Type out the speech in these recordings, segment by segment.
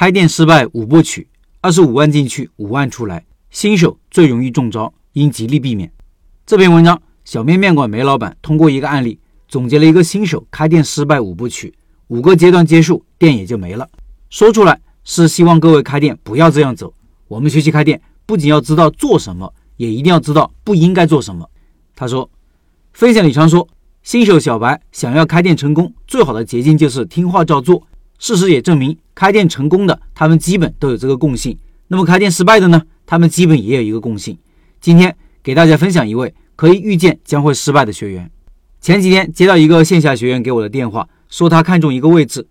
开店失败五部曲，二十五万进去，五万出来，新手最容易中招，应极力避免。这篇文章，小面面馆梅老板通过一个案例，总结了一个新手开店失败五部曲，五个阶段结束，店也就没了。说出来是希望各位开店不要这样走。我们学习开店，不仅要知道做什么，也一定要知道不应该做什么。他说，分享里常说。新手小白想要开店成功，最好的捷径就是听话照做。事实也证明，开店成功的他们基本都有这个共性。那么开店失败的呢？他们基本也有一个共性。今天给大家分享一位可以预见将会失败的学员。前几天接到一个线下学员给我的电话，说他看中一个位置。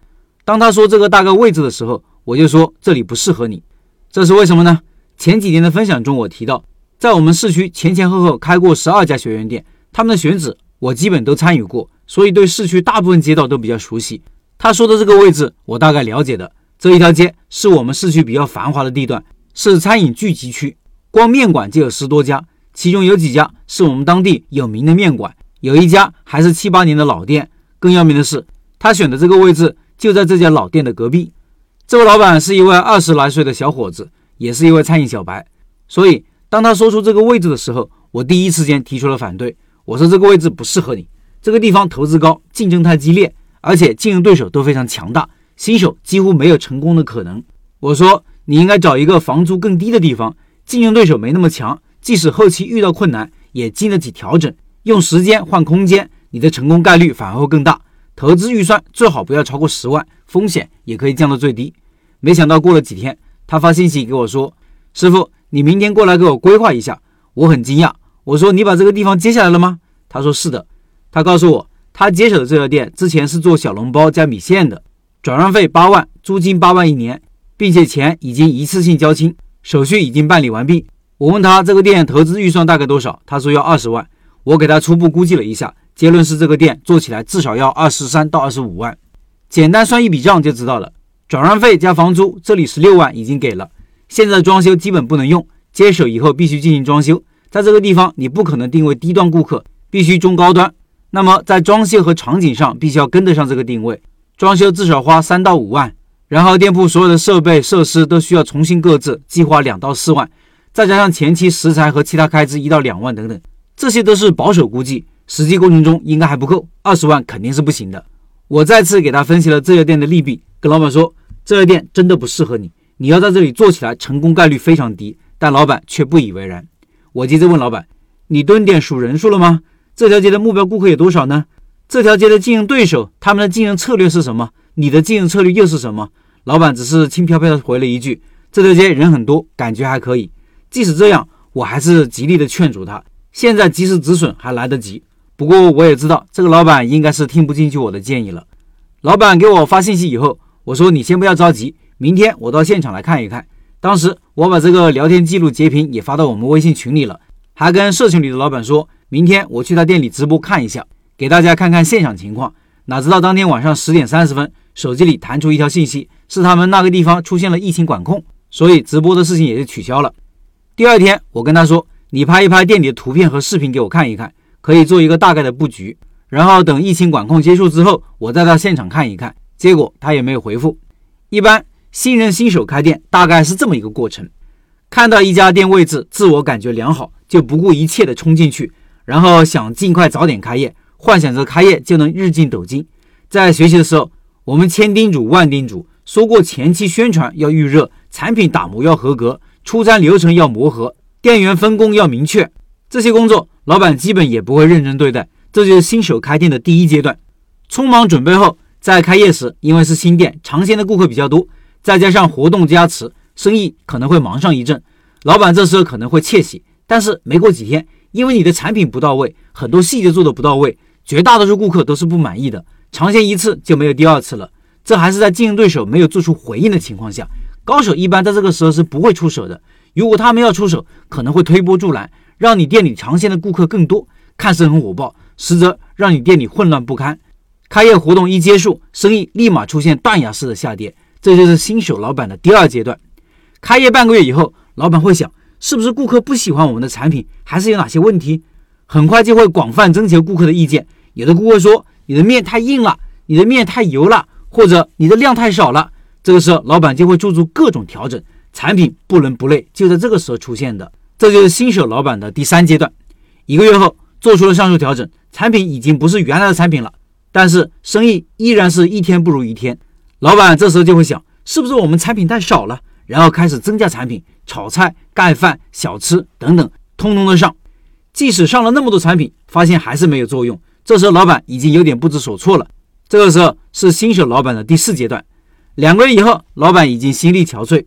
当他说这个大概位置的时候，我就说这里不适合你。这是为什么呢？前几天的分享中我提到，在我们市区前前后后开过十二家学员店，他们的选址。我基本都参与过，所以对市区大部分街道都比较熟悉。他说的这个位置，我大概了解的。这一条街是我们市区比较繁华的地段，是餐饮聚集区，光面馆就有十多家，其中有几家是我们当地有名的面馆，有一家还是七八年的老店。更要命的是，他选的这个位置就在这家老店的隔壁。这位老板是一位二十来岁的小伙子，也是一位餐饮小白。所以当他说出这个位置的时候，我第一时间提出了反对。我说这个位置不适合你，这个地方投资高，竞争太激烈，而且竞争对手都非常强大，新手几乎没有成功的可能。我说你应该找一个房租更低的地方，竞争对手没那么强，即使后期遇到困难也经得起调整，用时间换空间，你的成功概率反而会更大。投资预算最好不要超过十万，风险也可以降到最低。没想到过了几天，他发信息给我说：“师傅，你明天过来给我规划一下。”我很惊讶。我说你把这个地方接下来了吗？他说是的。他告诉我，他接手的这家店之前是做小笼包加米线的，转让费八万，租金八万一年，并且钱已经一次性交清，手续已经办理完毕。我问他这个店投资预算大概多少，他说要二十万。我给他初步估计了一下，结论是这个店做起来至少要二十三到二十五万。简单算一笔账就知道了，转让费加房租，这里十六万已经给了，现在装修基本不能用，接手以后必须进行装修。在这个地方，你不可能定位低端顾客，必须中高端。那么在装修和场景上，必须要跟得上这个定位。装修至少花三到五万，然后店铺所有的设备设施都需要重新购置，计划两到四万，再加上前期食材和其他开支一到两万等等，这些都是保守估计，实际过程中应该还不够，二十万肯定是不行的。我再次给他分析了这家店的利弊，跟老板说，这家店真的不适合你，你要在这里做起来成功概率非常低。但老板却不以为然。我接着问老板：“你蹲点数人数了吗？这条街的目标顾客有多少呢？这条街的竞争对手他们的竞争策略是什么？你的竞争策略又是什么？”老板只是轻飘飘地回了一句：“这条街人很多，感觉还可以。”即使这样，我还是极力的劝阻他。现在及时止损还来得及。不过我也知道这个老板应该是听不进去我的建议了。老板给我发信息以后，我说：“你先不要着急，明天我到现场来看一看。”当时我把这个聊天记录截屏也发到我们微信群里了，还跟社群里的老板说，明天我去他店里直播看一下，给大家看看现场情况。哪知道当天晚上十点三十分，手机里弹出一条信息，是他们那个地方出现了疫情管控，所以直播的事情也就取消了。第二天，我跟他说，你拍一拍店里的图片和视频给我看一看，可以做一个大概的布局。然后等疫情管控结束之后，我再到现场看一看。结果他也没有回复。一般。新人新手开店大概是这么一个过程：看到一家店位置，自我感觉良好，就不顾一切的冲进去，然后想尽快早点开业，幻想着开业就能日进斗金。在学习的时候，我们千叮嘱万叮嘱，说过前期宣传要预热，产品打磨要合格，出餐流程要磨合，店员分工要明确。这些工作，老板基本也不会认真对待。这就是新手开店的第一阶段。匆忙准备后，在开业时，因为是新店，尝鲜的顾客比较多。再加上活动加持，生意可能会忙上一阵。老板这时候可能会窃喜，但是没过几天，因为你的产品不到位，很多细节做的不到位，绝大多数顾客都是不满意的。尝鲜一次就没有第二次了。这还是在竞争对手没有做出回应的情况下，高手一般在这个时候是不会出手的。如果他们要出手，可能会推波助澜，让你店里尝鲜的顾客更多，看似很火爆，实则让你店里混乱不堪。开业活动一结束，生意立马出现断崖式的下跌。这就是新手老板的第二阶段。开业半个月以后，老板会想，是不是顾客不喜欢我们的产品，还是有哪些问题？很快就会广泛征求顾客的意见。有的顾客说，你的面太硬了，你的面太油了，或者你的量太少了。这个时候老板就会做出各种调整，产品不伦不类，就在这个时候出现的。这就是新手老板的第三阶段。一个月后做出了上述调整，产品已经不是原来的产品了，但是生意依然是一天不如一天。老板这时候就会想，是不是我们产品太少了？然后开始增加产品，炒菜、盖饭、小吃等等，通通的上。即使上了那么多产品，发现还是没有作用。这时候老板已经有点不知所措了。这个时候是新手老板的第四阶段。两个月以后，老板已经心力憔悴，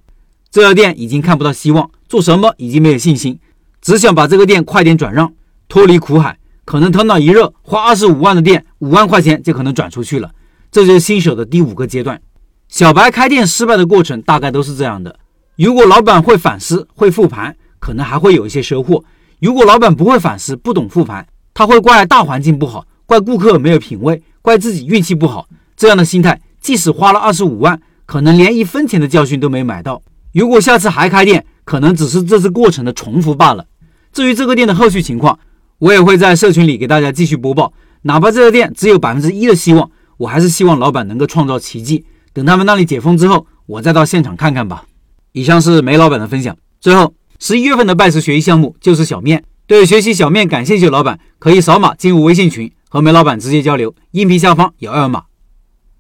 这家店已经看不到希望，做什么已经没有信心，只想把这个店快点转让，脱离苦海。可能头脑一热，花二十五万的店，五万块钱就可能转出去了。这就是新手的第五个阶段。小白开店失败的过程大概都是这样的。如果老板会反思、会复盘，可能还会有一些收获。如果老板不会反思、不懂复盘，他会怪大环境不好，怪顾客没有品味，怪自己运气不好。这样的心态，即使花了二十五万，可能连一分钱的教训都没买到。如果下次还开店，可能只是这次过程的重复罢了。至于这个店的后续情况，我也会在社群里给大家继续播报。哪怕这个店只有百分之一的希望，我还是希望老板能够创造奇迹。等他们那里解封之后，我再到现场看看吧。以上是梅老板的分享。最后。十一月份的拜师学艺项目就是小面，对学习小面感兴趣的老板可以扫码进入微信群和梅老板直接交流，音频下方有二维码。